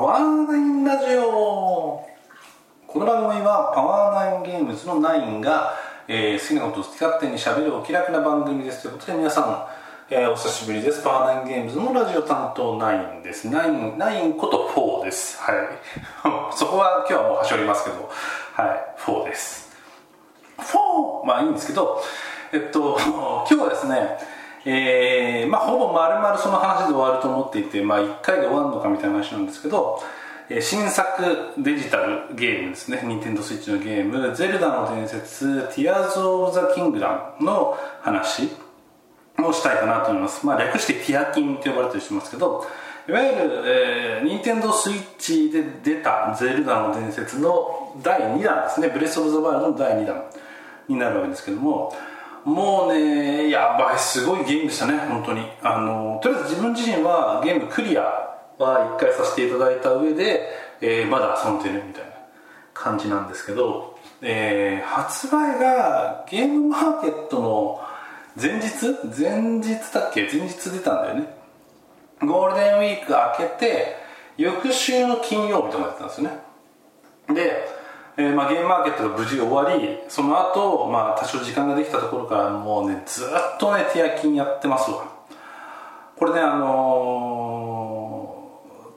ワーナインラジオ。この番組はパワーナインゲームズのナインが、えー好きなことを好き勝手にしゃべるお気楽な番組ですということで皆さん、えーお久しぶりです。パワーナインゲームズのラジオ担当ナインです。ナインナインこと4です。はい。そこは今日はもう端折りますけど。はい。4です。4まあいいんですけどえっと今日はですねえーまあほぼ丸々その話で終わると思っていてまあ1回で終わるのかみたいな話なんですけどえー新作デジタルゲームですね。NintendoSwitch のゲーム「ゼルダの伝説 Tears of the Kingdom」の話をしたいかなと思います、まあ、略してティアキンと呼ばれたりしますけどいわゆる、えー、任天堂スイッチで出た「ゼルダの伝説」の第2弾ですね「ブレス・オブ・ザ・ワイルド」の第2弾になるわけですけどももうねやばいすごいゲームでしたね本当に。あのとりあえず自分自身はゲームクリアは1回させていただいた上で、えーまだ遊んでるみたいな感じなんですけど、えー発売がゲームマーケットの前日前日だっけ？前日出たんだよね。ゴールデンウィーク明けて翌週の金曜日とかやったんですよね。で、えーまあ、ゲームマーケットが無事終わりその後、まあ多少時間ができたところからもうねずっとねティアキンやってますわ。これねあのー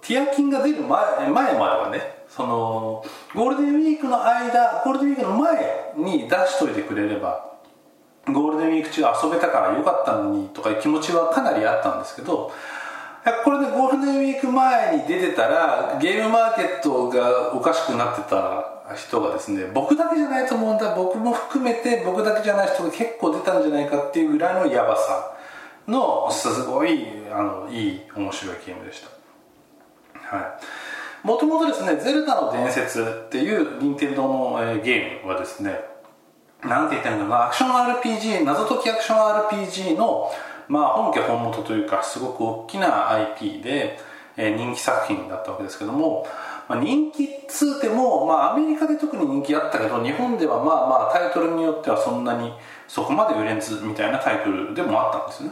ティアキンが出る前前まではねそのゴールデンウィークの間ゴールデンウィークの前に出しといてくれればゴールデンウィーク中遊べたからよかったのにとかいう気持ちはかなりあったんですけどこれでゴールデンウィーク前に出てたらゲームマーケットがおかしくなってたら人がですね僕だけじゃないと思うんだ。僕も含めて僕だけじゃない人が結構出たんじゃないかっていうぐらいのヤバさのすごいあのいい面白いゲームでした。はい。もともとですね「ゼルダの伝説」っていう任天堂の、えーゲームはですねなんて言ったらいいんだろうアクション RPG 謎解きアクション RPG の、まあ、本家本元というかすごく大きな IP で、えー人気作品だったわけですけども、まあ、人気っつうても、まあ、アメリカで特に人気あったけど日本ではまあまあタイトルによってはそんなにそこまで売れんずみたいなタイトルでもあったんですね。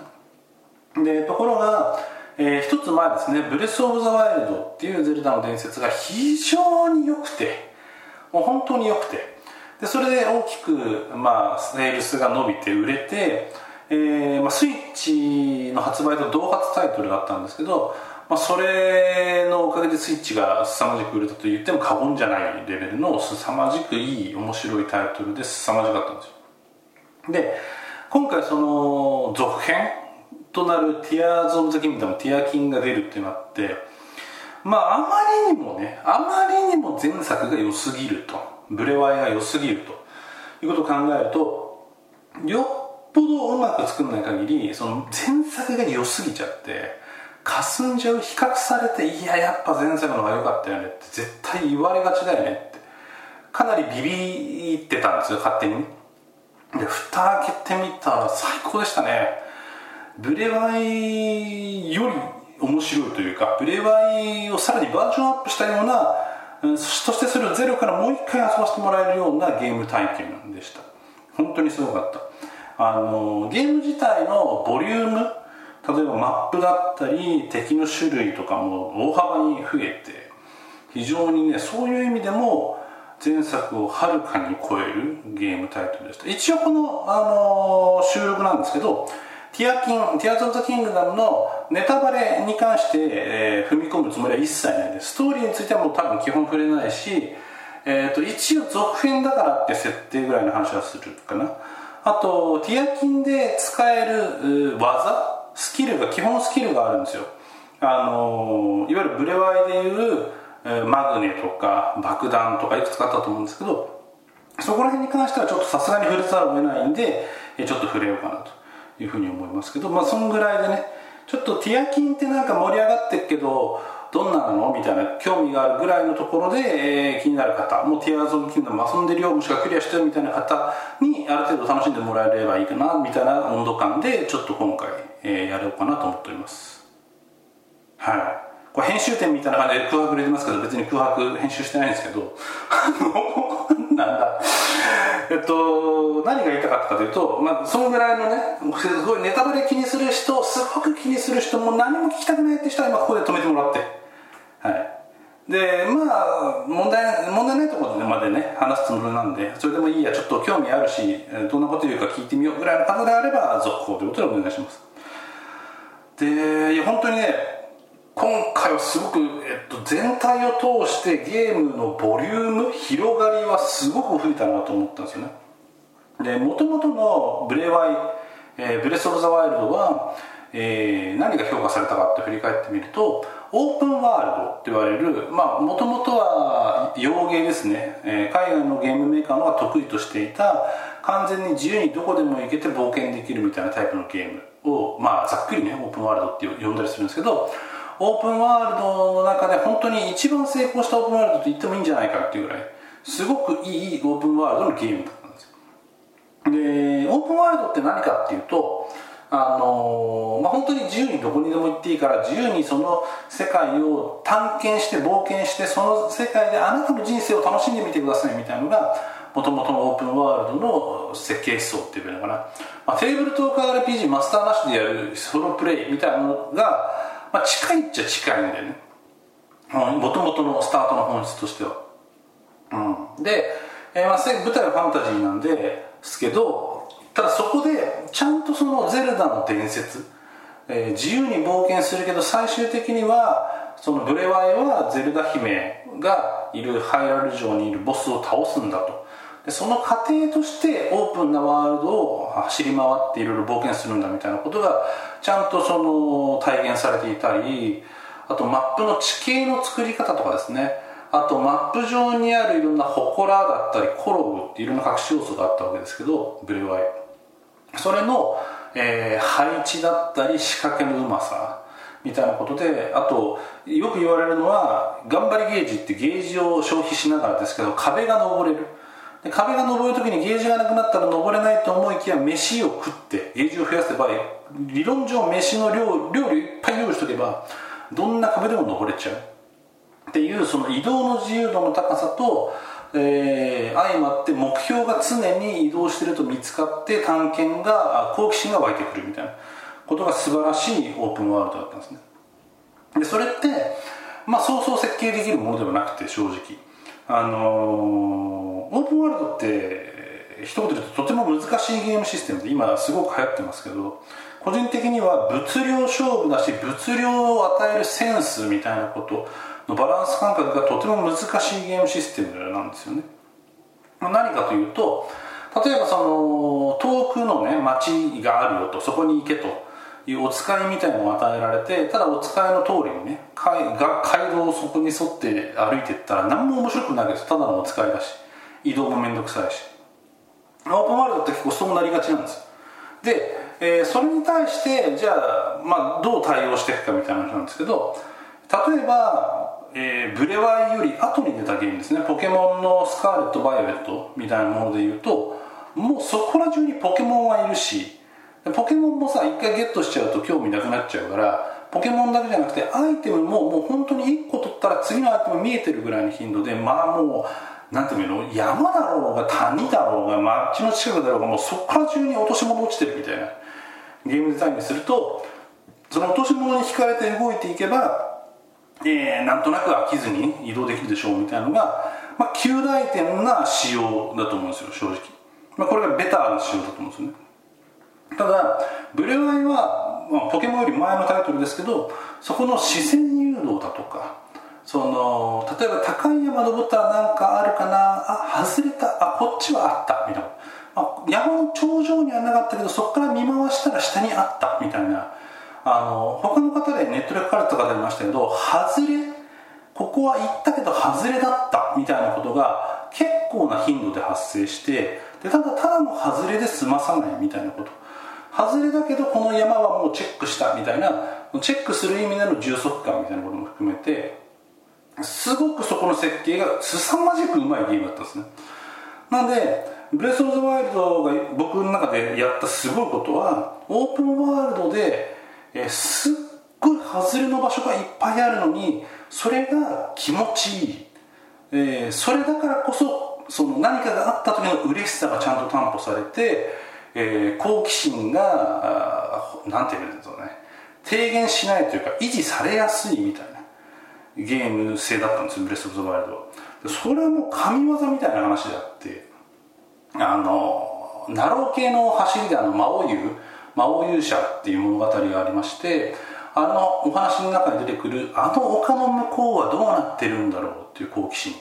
でところが、えー一つ前ですね「ブレス・オブ・ザ・ワイルド」っていうゼルダの伝説が非常に良くてもう本当に良くて。でそれで大きく、まあ、セールスが伸びて売れて、えーまあ、スイッチの発売と同発タイトルだったんですけど、まあ、それのおかげでスイッチが凄まじく売れたと言っても過言じゃないレベルの凄まじくいい面白いタイトルで凄まじかったんですよ。で今回その続編となる「ティアーズ・オブ・ザ・キングダム」「ティアキンが出るってなってまああまりにもねあまりにも前作が良すぎるとブレワイが良すぎるということを考えるとよっぽどうまく作んない限りその前作が良すぎちゃって霞んじゃう比較されていややっぱ前作の方が良かったよねって絶対言われがちだよねって。かなりビビってたんですよ勝手に。で蓋開けてみたら最高でしたね。ブレワイより面白いというかブレワイをさらにバージョンアップしたようなそしてそれをゼロからもう一回遊ばせてもらえるようなゲーム体験でした。本当にすごかった。あのゲーム自体のボリューム例えばマップだったり敵の種類とかも大幅に増えて非常にねそういう意味でも前作をはるかに超えるゲームタイトルでした一応この、あの収録なんですけどティアキン、ティアーズ・オブ・ザ・キングダムのネタバレに関して、えー踏み込むつもりは一切ないです。ストーリーについてはもう多分基本触れないし、えー、と一応続編だからって設定ぐらいの話はするかな。あと、ティアキンで使える技、スキルが、基本スキルがあるんですよ。あのーいわゆるブレワイでいう、マグネとか爆弾とかいくつかあったと思うんですけど、そこら辺に関してはちょっとさすがに触れざるを得ないんで、ちょっと触れようかなというふうに思いますけど、まあそんぐらいでね、ちょっとティアキンってなんか盛り上がってるけど、どんなの？みたいな興味があるぐらいのところで、えー気になる方、もうティアーズ・オブ・キングダム遊んでるよ、もしくはクリアしてるみたいな方にある程度楽しんでもらえればいいかな、みたいな温度感で、ちょっと今回、えーやろうかなと思っております。はい。これ編集点みたいな感じで空白入れてますけど、別に空白編集してないんですけど、あの、なんだ。えっと、何が言いたかったかというと、まあ、そのぐらいのね、すごいネタバレ気にする人、すごく気にする人も何も聞きたくないって人は今ここで止めてもらって。はい。でまあ問題問題ないところまでね話すつもりなんでそれでもいいやちょっと興味あるしどんなこと言うか聞いてみようぐらいの方であれば続行ということでお願いしますでいや本当にね今回はすごく、えっと、全体を通してゲームのボリューム広がりはすごく増えたなと思ったんですよね。でもともとのブレワイ、えー、ブレス・オブ・ザ・ワイルドは、えー、何が評価されたかって振り返ってみるとオープンワールドって言われるもともとは洋芸ですね、えー、海外のゲームメーカーのが得意としていた完全に自由にどこでも行けて冒険できるみたいなタイプのゲームを、まあ、ざっくりねオープンワールドって呼んだりするんですけどオープンワールドの中で本当に一番成功したオープンワールドと言ってもいいんじゃないかっていうぐらいすごくいいオープンワールドのゲームだったんですよでオープンワールドって何かっていうとあのー、まあ、本当に自由にどこにでも行っていいから自由にその世界を探検して冒険してその世界であなたの人生を楽しんでみてくださいみたいなのがもともとのオープンワールドの設計思想っていうのかな、まあ、テーブルトーク RPG マスターなしでやるソロプレイみたいなのが、まあ、近いっちゃ近いんだよね。もともとのスタートの本質としては、うん、で、えー、まあ舞台はファンタジーなんですけどただそこでちゃんとそのゼルダの伝説、えー、自由に冒険するけど最終的にはそのブレワイはゼルダ姫がいるハイラル城にいるボスを倒すんだと。その過程としてオープンなワールドを走り回っていろいろ冒険するんだみたいなことがちゃんとその体現されていたりあとマップの地形の作り方とかですね。あとマップ上にあるいろんな祠だったりコログっていろんな隠し要素があったわけですけどブレワイ。それの、えー、配置だったり仕掛けのうまさみたいなことであとよく言われるのは頑張りゲージってゲージを消費しながらですけど壁が登れる。で壁が登る時にゲージがなくなったら登れないと思いきや飯を食ってゲージを増やせば理論上飯の量料理いっぱい用意しとけばどんな壁でも登れちゃう。っていうその移動の自由度の高さとえー、相まって目標が常に移動してると見つかって探検が好奇心が湧いてくるみたいな。ことが素晴らしいオープンワールドだったんですね。でそれってまあそうそう設計できるものではなくて正直。あの、オープンワールドって一言で言うととても難しいゲームシステムで今すごく流行ってますけど個人的には物量勝負だし物量を与えるセンスみたいなことのバランス感覚がとても難しいゲームシステムなんですよね。何かというと例えばその遠くのね町があるよとそこに行けと。いうお使いみたいなのを与えられてただお使いの通りにね街道をそこに沿って歩いていったら何も面白くないです。ただのお使いだし移動も面倒くさいし。オープンワールドって結構そうなりがちなんです。で、えー、それに対してじゃあ、まあ、どう対応していくかみたいな話なんですけど例えばえー、ブレワイより後に出たゲームですね。ポケモンのスカーレット・バイオレットみたいなものでいうともうそこら中にポケモンはいるしポケモンもさ一回ゲットしちゃうと興味なくなっちゃうからポケモンだけじゃなくてアイテムももう本当に1個取ったら次のアイテム見えてるぐらいの頻度でまあもうなんていうの山だろうが谷だろうが街の近くだろうがもうそこから中に落とし物落ちてるみたいなゲームデザインにするとその落とし物に引かれて動いていけばえー、なんとなく飽きずに移動できるでしょうみたいなのが、まあ、旧大点な仕様だと思うんですよ正直、まあ、これがベターな仕様だと思うんですよね。ただブレワイは、まあ、ポケモンより前のタイトルですけどそこの視線誘導だとかその例えば高い山登ったら何かあるかなあ外れたあこっちはあったみたいな、まあ、山の頂上にはなかったけどそこから見回したら下にあったみたいな。あの他の方でネットで書かれた方いましたけど外れここは行ったけど外れだったみたいなことが結構な頻度で発生してでただただの外れで済まさないみたいなこと。外れだけどこの山はもうチェックしたみたいなチェックする意味での充足感みたいなことも含めてすごくそこの設計が凄まじくうまいゲームだったんですね。なんでブレス・オブ・ザ・ワイルドが僕の中でやったすごいことはオープンワールドでえ、すっごい外れの場所がいっぱいあるのにそれが気持ちいい、えー、それだからこそその何かがあった時の嬉しさがちゃんと担保されて、えー、好奇心が何て言うんですかね。低減しないというか維持されやすいみたいな。ゲーム性だったんですよブレス・オブ・ザ・ワイルドそれはもう神業みたいな話であってあのナロー系の走りであの魔王優魔王勇者っていう物語がありましてあのお話の中に出てくるあの丘の向こうはどうなってるんだろうっていう好奇心、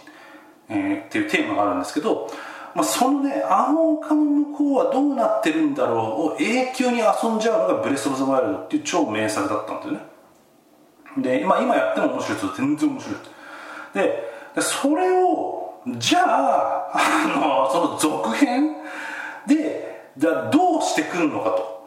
えー、っていうテーマがあるんですけど、まあ、そのねあの丘の向こうはどうなってるんだろうを永久に遊んじゃうのがブレス・オブ・ザ・ワイルドっていう超名作だったんですよね。で今今やっても面白いです全然面白いでそれをじゃああのその続編でじゃあどうしてくるのかと。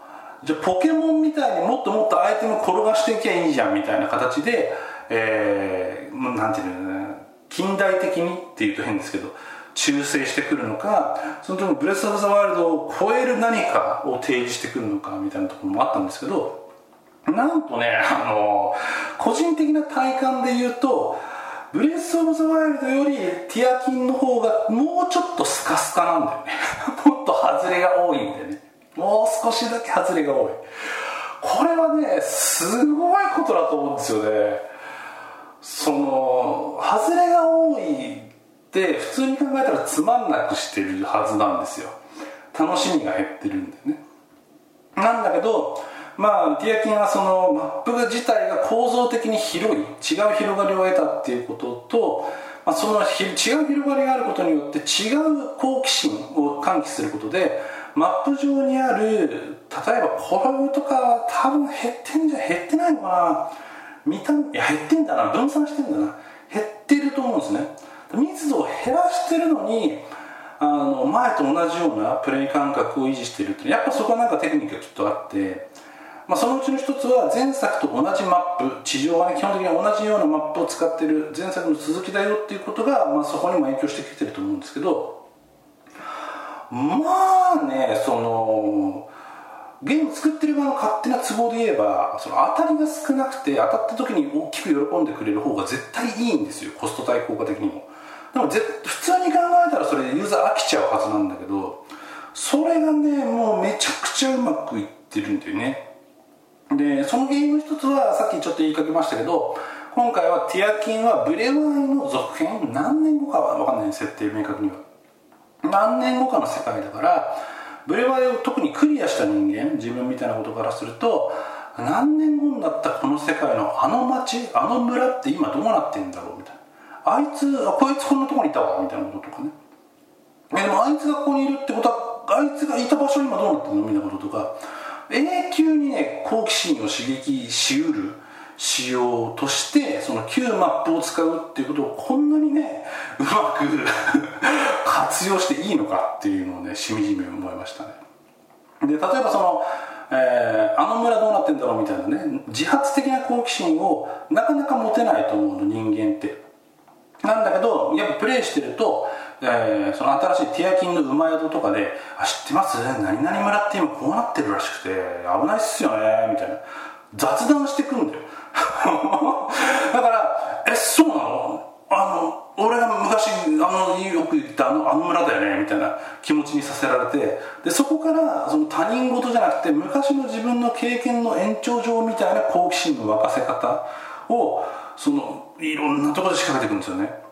じゃあポケモンみたいにもっともっとアイテム転がしていきゃいいじゃんみたいな形で、えー、なんていうのね近代的にっていうと変ですけど忠誠してくるのかその時ブレス・オブ・ザ・ワールドを超える何かを提示してくるのかみたいなところもあったんですけどなんとねあの個人的な体感で言うとブレス・オブ・ザ・ワイルドよりティアキンの方がもうちょっとスカスカなんだよね。もっと外れが多いんだよね。もう少しだけ外れが多い。これはねすごいことだと思うんですよね。その外れが多いって普通に考えたらつまんなくしてるはずなんですよ。楽しみが減ってるんでね。なんだけどまあティアキンはそのマップ自体が構造的に広い違う広がりを得たっていうことと、まあ、その違う広がりがあることによって違う好奇心を喚起することでマップ上にある例えばコラボとか多分減ってんじゃ減ってないのかな。見たいや減ってんだな。分散してんだな。してるのにあの前と同じようなプレイ感覚を維持してるってやっぱそこはなんかテクニックがきっとあってまあ、そのうちの一つは前作と同じマップ地上は、ね、基本的に同じようなマップを使ってる前作の続きだよっていうことが、まあ、そこにも影響してきてると思うんですけどまあねそのゲーム作ってる側の勝手な都合で言えばその当たりが少なくて当たった時に大きく喜んでくれる方が絶対いいんですよコスト対効果的にも。でも普通に考えたらそれでユーザー飽きちゃうはずなんだけどそれがねもうめちゃくちゃうまくいってるんだよね。でその原因の一つはさっきちょっと言いかけましたけど今回はティアキンはブレワイの続編何年後かは分かんない設定明確には。何年後かの世界だからブレワイを特にクリアした人間自分みたいなことからすると何年後になったこの世界のあの町あの村って今どうなってんだろうみたいな。あいつあこいつこんなとこにいたわみたいなこととかね。えでもあいつがここにいるってことはあいつがいた場所今どうなってんの？みたいなこととか。永久にね好奇心を刺激しうる仕様としてその旧マップを使うっていうことをこんなにねうまく 活用していいのかっていうのをねしみじみ思いましたね。で例えばその、えー、あの村どうなってんだろう？みたいなね自発的な好奇心をなかなか持てないと思うの人間って。なんだけどやっぱプレイしてるとえー、その新しいティアキンの馬宿とかで「あ知ってます？何々村って今こうなってるらしくて危ないっすよね」みたいな。雑談してくんだよ。だから「えそうなの？あの俺が昔あのよく言ったあのあの村だよね」みたいな気持ちにさせられてでそこからその他人事じゃなくて昔の自分の経験の延長上みたいな好奇心の沸かせ方をそのいろんなところで仕掛けていくんですよね。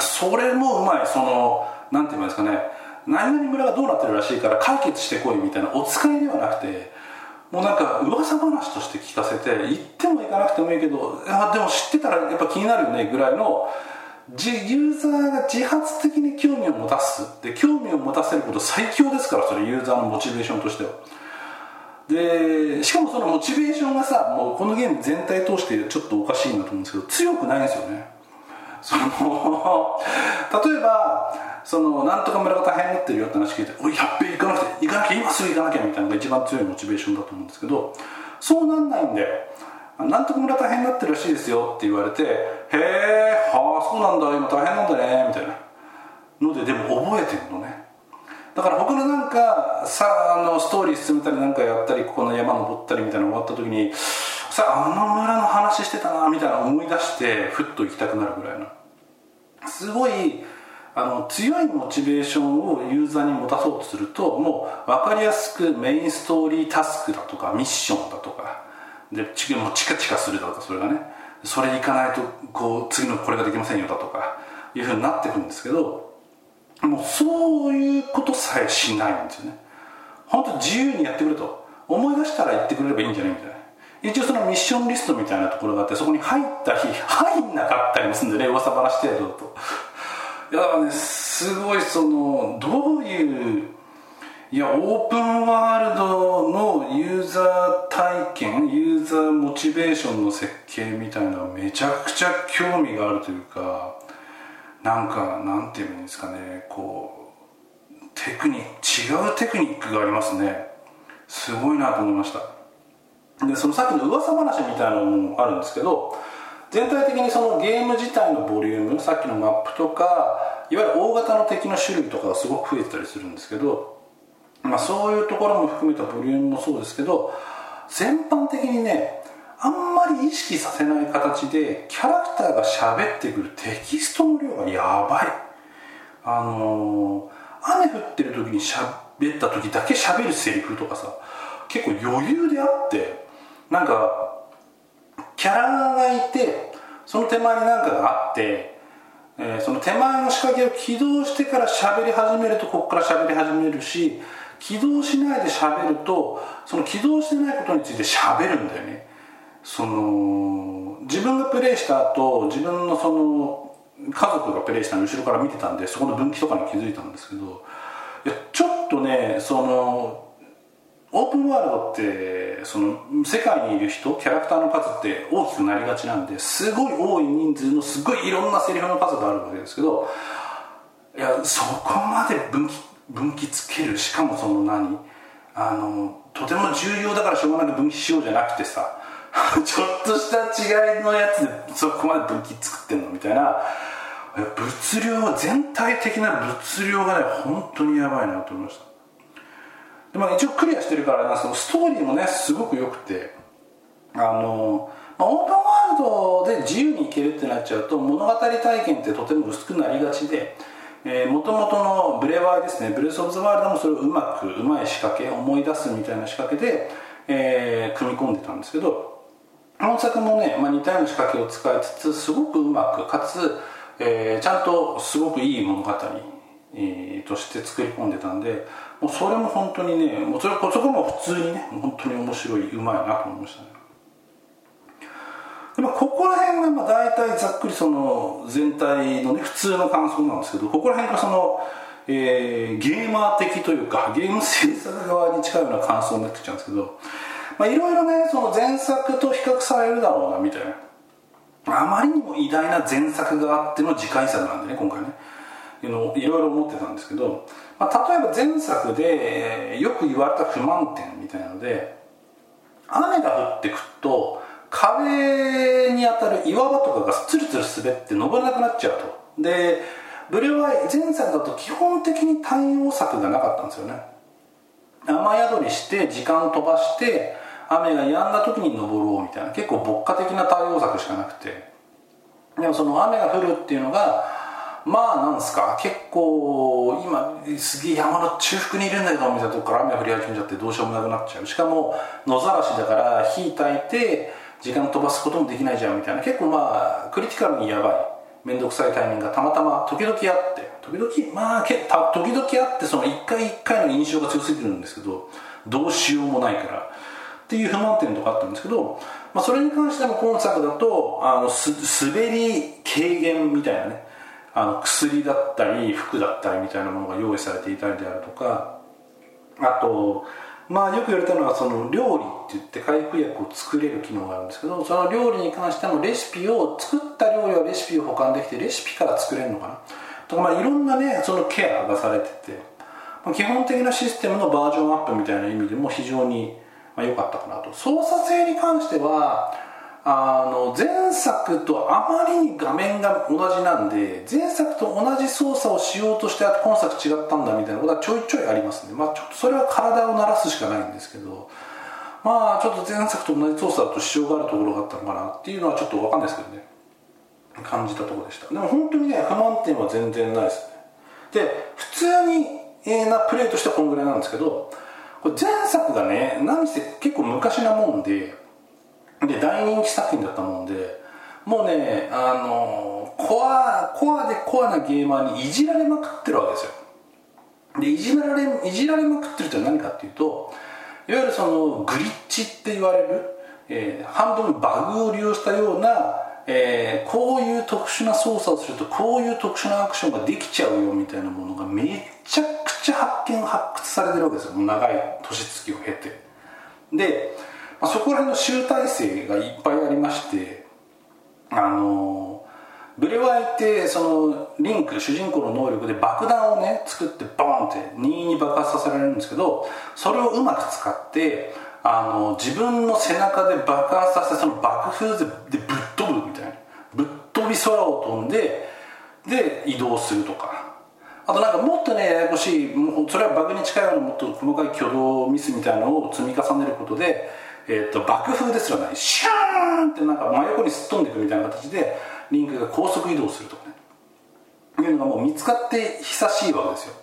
それもうまいそのなんて言いますかね。何々村がどうなってるらしいから解決してこいみたいなお使いではなくてもうなんか噂話として聞かせて行っても行かなくてもいいけどあでも知ってたらやっぱ気になるよねぐらいのユーザーが自発的に興味を持たす。で興味を持たせること最強ですからそれユーザーのモチベーションとしては。でしかもそのモチベーションがさもうこのゲーム全体通してちょっとおかしいなと思うんですけど強くないんですよね。その 例えばそのなんとか村が大変になってるよって話聞いて「おいやっべ行かなくて行かなきゃ今すぐ行かなきゃ」みたいなのが一番強いモチベーションだと思うんですけどそうなんないんで「なんとか村大変になってるらしいですよ」って言われて「へえはあそうなんだ今大変なんだね」みたいな。のででも覚えてるのね。だから他のなんかさあのストーリー進めたりなんかやったりここの山登ったりみたいなの終わった時にさああの村の話してたなみたいな思い出してふっと行きたくなるぐらいの。すごいあの強いモチベーションをユーザーに持たそうとするともう分かりやすくメインストーリータスクだとかミッションだとかでチもチカチカするだとかそれがね。それいかないとこう次のこれができませんよだとかいうふうになってくるんですけどもうそういうことさえしないんですよね。本当自由にやってくれと。思い出したら言ってくれればいいんじゃないみたいな。一応そのミッションリストみたいなところがあってそこに入ったり入んなかったりもするんでね噂話程度と。いやねすごいそのどういういやオープンワールドのユーザー体験ユーザーモチベーションの設計みたいなめちゃくちゃ興味があるというかなんかなんていうんですかねこうテクニック違うテクニックがありますね。すごいなと思いました。でそのさっきの噂話みたいなのもあるんですけど全体的にそのゲーム自体のボリュームさっきのマップとかいわゆる大型の敵の種類とかがすごく増えてたりするんですけどまあ、そういうところも含めたボリュームもそうですけど全般的にねあんまり意識させない形でキャラクターが喋ってくるテキストの量がやばい。あのー、雨降ってる時に喋った時だけ喋るセリフとかさ結構余裕であってなんかキャラがいてその手前に何かがあってえー、その手前の仕掛けを起動してから喋り始めるとここから喋り始めるし起動しないで喋るとその起動してないことについて喋るんだよね。その自分がプレイした後自分のその家族がプレイしたの後ろから見てたんでそこの分岐とかに気づいたんですけどいやちょっとねそのオープンワールドってその世界にいる人キャラクターの数って大きくなりがちなんですごい多い人数のすごいいろんなセリフの数があるわけですけどいやそこまで分岐分岐つけるしかもその何？あのとても重要だからしょうがなく分岐しようじゃなくてさ ちょっとした違いのやつでそこまで分岐作ってんのみたいな。物量全体的な物量がね本当にやばいなと思いました。で、まあ、一応クリアしてるからなそのストーリーもねすごく良くて。あの、まあ、オープンワールドで自由に行けるってなっちゃうと物語体験ってとても薄くなりがちでもともとのブレワイですねブレス・オブ・ザ・ワールドもそれをうまくうまい仕掛け思い出すみたいな仕掛けで、えー、組み込んでたんですけど本作もね、まあ、似たような仕掛けを使いつつすごくうまくかつ、えー、ちゃんとすごくいい物語、えー、として作り込んでたんでもうそれも本当にねもうそれそこも普通にね本当に面白いうまいなと思いましたね。でもここら辺がまあ大体ざっくりその全体のね普通の感想なんですけどここら辺がその、えー、ゲーマー的というかゲーム制作側に近いような感想になってきちゃうんですけどまあいろいろねその前作と比較されるだろうなみたいな。あまりにも偉大な前作があっての次回作なんでね今回ね。いろいろ思ってたんですけど、まあ、例えば前作でよく言われた不満点みたいなので雨が降ってくると壁に当たる岩場とかがツルツル滑って登れなくなっちゃうと。でブレワイ前作だと基本的に対応策がなかったんですよね。雨宿りして時間を飛ばして雨が止んだ時に登ろうみたいな。結構牧歌的な対応策しかなくて。でもその雨が降るっていうのがまあなんですか？結構今すげえ山の中腹にいるんだけどみたいなとこから雨が降り始めちゃってどうしようもなくなっちゃう。しかも野ざらしだから火焚いて時間飛ばすこともできないじゃんみたいな。結構まあクリティカルにやばい。面倒くさいタイミングがたまたま時々あって。時々まあけた時々あってその一回一回の印象が強すぎるんですけどどうしようもないから。っていう不満点とかあったんですけど、まあ、それに関しても今作だとあのす滑り軽減みたいなねあの薬だったり服だったりみたいなものが用意されていたりであるとかあとまあよく言われたのはその料理って言って回復薬を作れる機能があるんですけどその料理に関してもレシピを作った料理はレシピを保管できてレシピから作れるのかな。とかまあいろんなねそのケアがされてて、まあ、基本的なシステムのバージョンアップみたいな意味でも非常にまあ良かったかなと。操作性に関してはあの前作とあまりに画面が同じなんで前作と同じ操作をしようとして今作違ったんだみたいなことはちょいちょいありますね。まあちょっとそれは体を慣らすしかないんですけどまあちょっと前作と同じ操作だと支障があるところがあったのかなっていうのはちょっと分かんないですけどね。感じたところでした。でも本当にね不満点は全然ないです。ねで普通にえなプレイとしてはこんぐらいなんですけど前作がね何せ結構昔なもんでで大人気作品だったもんでもうねあのコアコアでコアなゲーマーにいじられまくってるわけですよ。でいじられいじられまくってるって何かっていうといわゆるそのグリッチって言われる、えー、半分バグを利用したような、えー、こういう特殊な操作をするとこういう特殊なアクションができちゃうよみたいなものがめちゃくちゃ発見発掘されてるわけですよ。長い年月を経て。で、まあ、そこら辺の集大成がいっぱいありましてあのブレワイってそのリンク主人公の能力で爆弾をね作ってボーンって任意に爆発させられるんですけどそれをうまく使ってあの自分の背中で爆発させその爆風でぶっぶっ飛び空を飛んでで移動するとか。あとなんかもっとねややこしいそれはバグに近いようなもっと細かい挙動ミスみたいなのを積み重ねることで、えー、と爆風ですらないシャーンってなんか真横にすっ飛んでいくみたいな形でリンクが高速移動するとかね。いうのがもう見つかって久しいわけですよ。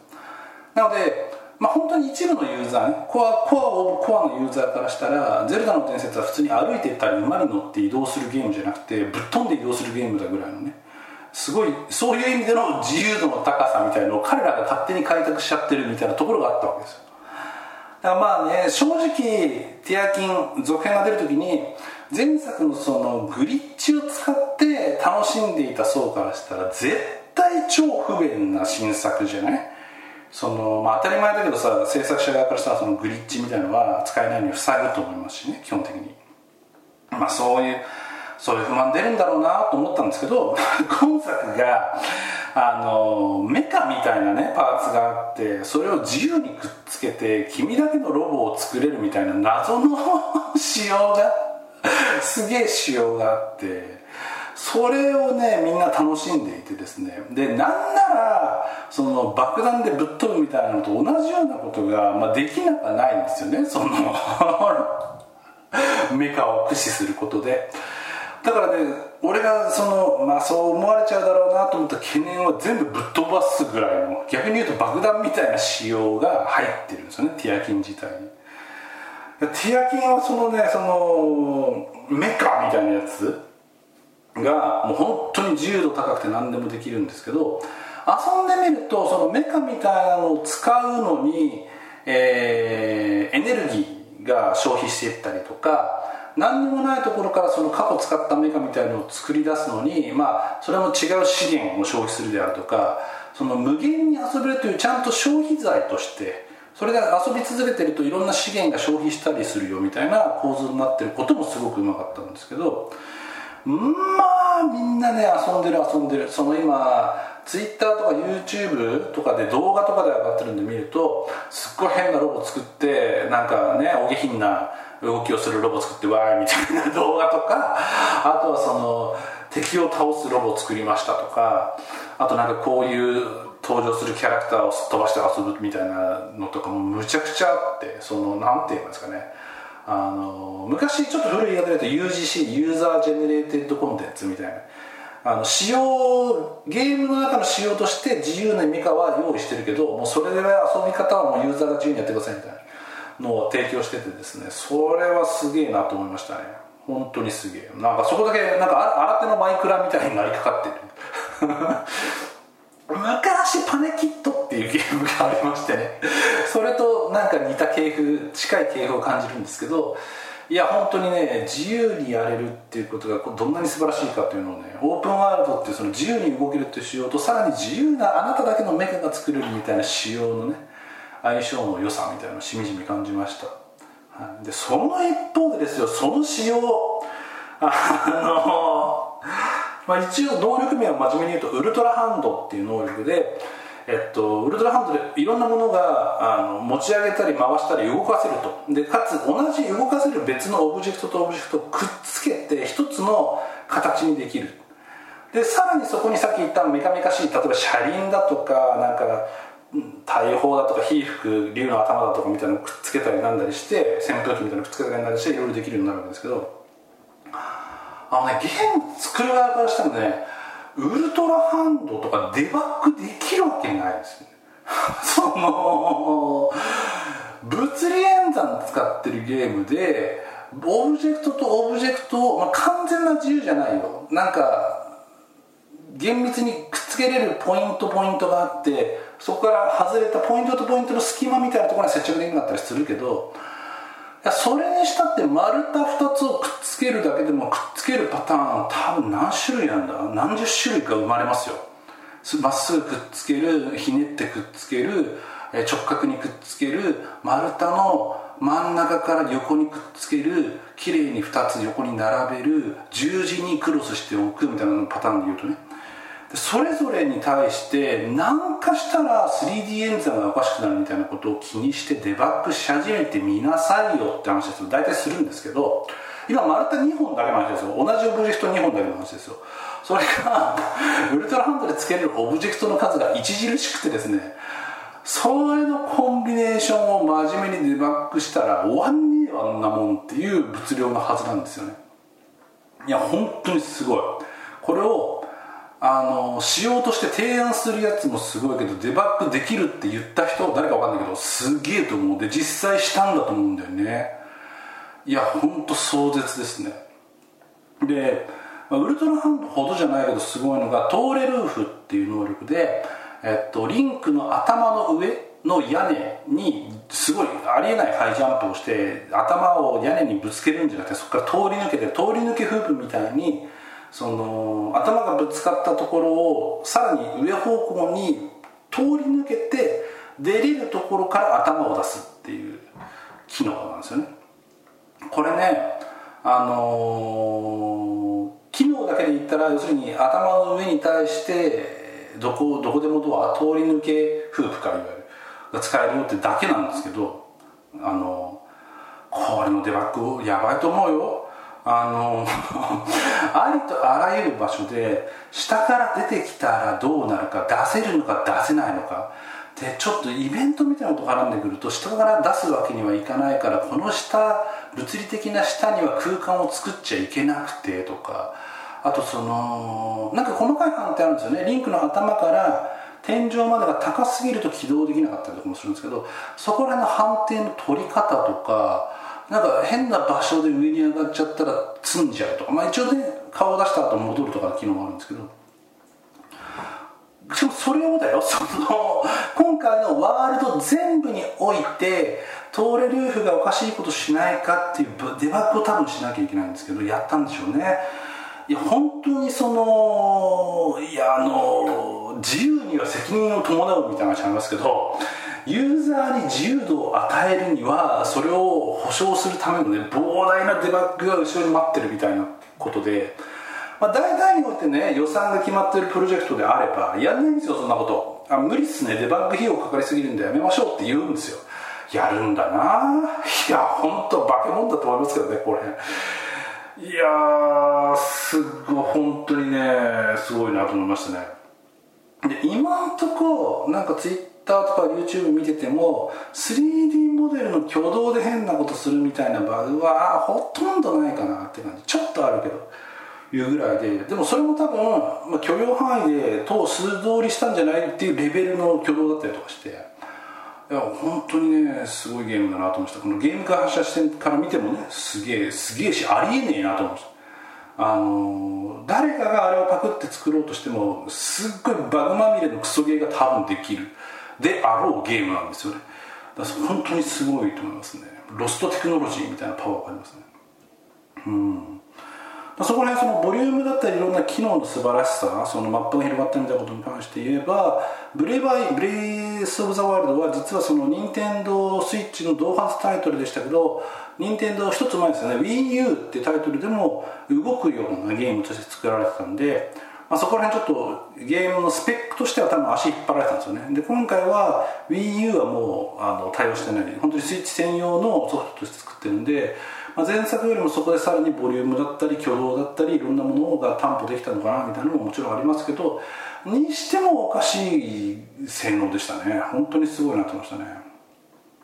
なのでまあ本当に一部のユーザーコアコアオブコアのユーザーからしたら「ゼルダの伝説」は普通に歩いていったり馬に乗って移動するゲームじゃなくてぶっ飛んで移動するゲームだぐらいのね。すごいそういう意味での自由度の高さみたいのを彼らが勝手に開拓しちゃってるみたいなところがあったわけですよ。だからまあね正直ティアキン続編が出る時に前作のそのグリッチを使って楽しんでいた層からしたら絶対超不便な新作じゃない？その、まあ、当たり前だけどさ制作者側からしたらそのグリッチみたいなのは使えないように塞ぐと思いますしね基本的に。まあそういうそういう不満出るんだろうなと思ったんですけど 今作があのメカみたいなねパーツがあってそれを自由にくっつけて君だけのロボを作れるみたいな謎の 仕様がすげえ仕様があってそれをねみんな楽しんでいてですね。でなんならその爆弾でぶっ飛ぶみたいなのと同じようなことが、まあ、できなくはないんですよね。その メカを駆使することで。だからね俺がそのまあそう思われちゃうだろうなと思った懸念は全部ぶっ飛ばすぐらいの逆に言うと爆弾みたいな仕様が入ってるんですよね。ティアキン自体に。ティアキンはそのねそのメカみたいなやつ。がもう本当に自由度高くて何でもできるんですけど遊んでみるとそのメカみたいなのを使うのに、えー、エネルギーが消費していったりとか何にもないところからその過去使ったメカみたいなのを作り出すのに、まあ、それも違う資源を消費するであるとかその無限に遊べるというちゃんと消費財としてそれで遊び続けてるといろんな資源が消費したりするよみたいな構図になってることもすごくうまかったんですけどまあみんなね遊んでる遊んでる。その今ツイッターとか YouTube とかで動画とかで上がってるんで見るとすっごい変なロボ作ってなんかねお下品な動きをするロボ作ってわーいみたいな動画とかあとはその敵を倒すロボ作りましたとかあとなんかこういう登場するキャラクターをすっ飛ばして遊ぶみたいなのとかもむちゃくちゃあってそのなんて言いますかね。あの昔ちょっと古い言い方で言うと UGC User Generated Contents みたいな。あの仕様ゲームの中の仕様として自由なメカは用意してるけどもうそれで遊び方はもうユーザーが自由にやってくださいみたいなのを提供しててですね。それはすげえなと思いましたね。本当にすげえ。なんかそこだけなんか新手のマイクラみたいになりかかってる。昔パネキットっていうゲームがありましてそれとなんか似た系譜近い系譜を感じるんですけどいや本当にね自由にやれるっていうことがどんなに素晴らしいかというのをねオープンワールドっていうその自由に動けるっていう仕様とさらに自由なあなただけのメカが作れるみたいな仕様のね相性の良さみたいなのをしみじみ感じました、でその一方でですよその仕様あのまあ、一応能力名は真面目に言うとウルトラハンドっていう能力で、えっと、ウルトラハンドでいろんなものがあの持ち上げたり回したり動かせると。でかつ同じ動かせる別のオブジェクトとオブジェクトをくっつけて一つの形にできる。でさらにそこにさっき言ったメカメカしい例えば車輪だとかなんか大砲だとか火吹く竜の頭だとかみたいなのをくっつけたりなんだりして扇風機みたいなのくっつけたりなんだりしていろいろできるようになるわけですけどあのねゲーム作る側からしてもねウルトラハンドとかデバッグできるわけないですよね。その物理演算使ってるゲームでオブジェクトとオブジェクトを、まあ、完全な自由じゃないよ。なんか厳密にくっつけれるポイントポイントがあってそこから外れたポイントとポイントの隙間みたいなところに接着できなかったりするけどそれにしたって丸太2つをくっつけるだけでもくっつけるパターン多分何種類なんだ何十種類か生まれますよ。まっすぐくっつけるひねってくっつける直角にくっつける丸太の真ん中から横にくっつける綺麗に2つ横に並べる十字にクロスしておくみたいなパターンで言うとね。それぞれに対して何かしたら 3D 演算がおかしくなるみたいなことを気にしてデバッグし始めてみなさいよって話です大体するんですけど今丸太2本だけの話ですよ。同じオブジェクト2本だけの話ですよ。それが ウルトラハンドでつけれるオブジェクトの数が著しくてですねそれのコンビネーションを真面目にデバッグしたら終わんねえわあんなもんっていう物量のはずなんですよね。いや本当にすごい。これをあのしようとして提案するやつもすごいけどデバッグできるって言った人誰か分かんないけどすげえと思う。で実際したんだと思うんだよね。いや本当壮絶ですね。でウルトラハンドほどじゃないけどすごいのがトーレルーフっていう能力で、えっと、リンクの頭の上の屋根にすごいありえないハイジャンプをして頭を屋根にぶつけるんじゃなくてそこから通り抜けて通り抜けフープみたいにその頭がぶつかったところをさらに上方向に通り抜けて出れるところから頭を出すっていう機能なんですよね。これねあのー、機能だけで言ったら要するに頭の上に対してどこどこでもドア通り抜け夫婦からいわゆる。が使えるよってだけなんですけどあのー、これのデバッグやばいと思うよ。あの ありとあらゆる場所で下から出てきたらどうなるか出せるのか出せないのか。でちょっとイベントみたいなこと絡んでくると下から出すわけにはいかないからこの下物理的な下には空間を作っちゃいけなくてとか。あとそのなんか細かい判定あるんですよね。リンクの頭から天井までが高すぎると起動できなかったりとかもするんですけどそこら辺の判定の取り方とかなんか変な場所で上に上がっちゃったら積んじゃうとか。まあ一応ね顔を出した後戻るとかの機能もあるんですけど。しかもそれをだよ。その今回のワールド全部においてトーレルーフがおかしいことしないかっていうデバッグを多分しなきゃいけないんですけどやったんでしょうね。いや本当にそのいやあの自由には責任を伴うみたいな話ありますけどユーザーに自由度を与えるにはそれを保証するためのね膨大なデバッグが後ろに待ってるみたいなことで、まあ、大体においてね予算が決まってるプロジェクトであればやんないんですよそんなこと。あ無理っすね。デバッグ費用かかりすぎるんでやめましょうって言うんですよ。やるんだな。いや本当化け物だと思いますけどねこれ。いやーすごい本当にねすごいなと思いましたね。で今んとこなんかツイッ Twitter とか YouTube 見てても 3D モデルの挙動で変なことするみたいなバグはほとんどないかなって感じ。ちょっとあるけど。いうぐらいで。でもそれも多分、まあ、許容範囲で等数通りしたんじゃないっていうレベルの挙動だったりとかして。いや本当にねすごいゲームだなと思いました。このゲーム開発者視点から見てもねすげえすげえしありえねえなと思いました。あの誰かがあれをパクって作ろうとしてもすっごいバグまみれのクソゲーが多分できる。であろうゲームなんですよね。だから本当にすごいと思いますね。ロストテクノロジーみたいなパワーがありますね。うん。そこら辺そのボリュームだったりいろんな機能の素晴らしさそのマップが広がったみたいことに関して言えばブレバイブレイス・オブ・ザ・ワールドは実はその任天堂スイッチの同発タイトルでしたけど任天堂一つ前ですよね。WiiU ってタイトルでも動くようなゲームとして作られてたんでまあ、そこら辺ちょっとゲームのスペックとしては多分足引っ張られたんですよね。で今回は WiiU はもうあの対応してない。本当にスイッチ専用のソフトとして作ってるんで、まあ、前作よりもそこでさらにボリュームだったり挙動だったりいろんなものが担保できたのかなみたいなのももちろんありますけどにしてもおかしい性能でしたね。本当にすごいなってましたね。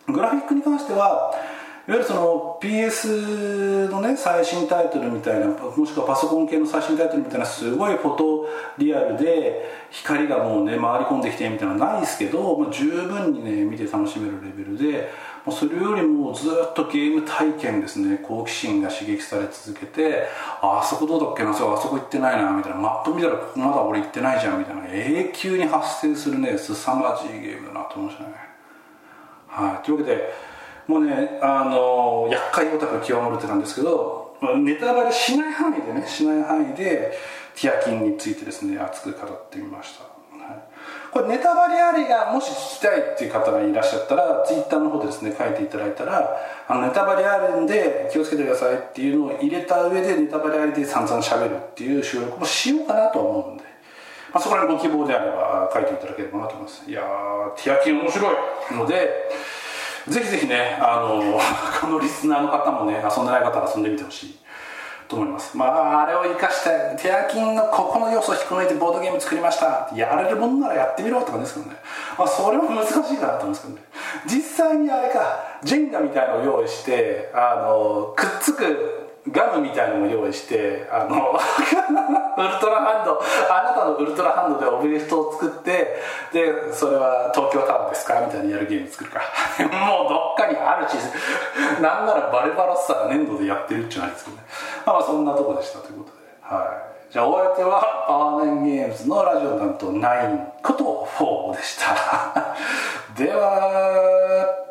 グラフィックに関してはいわゆるその PS のね最新タイトルみたいなもしくはパソコン系の最新タイトルみたいなすごいフォトリアルで光がもうね回り込んできてみたいなのはないですけど、まあ、十分にね見て楽しめるレベルでそれよりもずっとゲーム体験ですね。好奇心が刺激され続けてああそこどうだっけなそうあそこ行ってないなみたいな。マップ見たらここまだ俺行ってないじゃんみたいな。永久に発生するね凄まじいゲームだなと思いましたね。はい。というわけでもうねあの厄介オタク極まるってなんですけどネタバレしない範囲でねしない範囲でティアキンについてですね熱く語ってみました、はい、これネタバレありがもし聞きたいっていう方がいらっしゃったらツイッターの方でですね書いていただいたらあのネタバレあるんで気をつけてくださいっていうのを入れた上でネタバレありで散々しゃべるっていう収録もしようかなと思うんで、まあ、そこら辺ご希望であれば書いていただければなと思います。いやーティアキン面白いのでぜひぜひねあの このリスナーの方もね遊んでない方は遊んでみてほしいと思います。まああれを生かしてテアキンのここの要素を引き抜いてボードゲーム作りました。やれるもんならやってみろとかですけどね、まあ、それも難しいかなと思うんですけどね。実際にあれかジェンガみたいのを用意してあのくっつくガムみたいのも用意してあの ウルトラハンドあなたのウルトラハンドでオブジェクトを作ってでそれは東京タワーですかみたいにやるゲーム作るか。もうどっかにあるしなんならバルバロッサが粘土でやってるっちゅうないですけどね。まあそんなとこでしたということで。はい。じゃあお相手はパワーナインゲームズのラジオ担当9こと4でした。では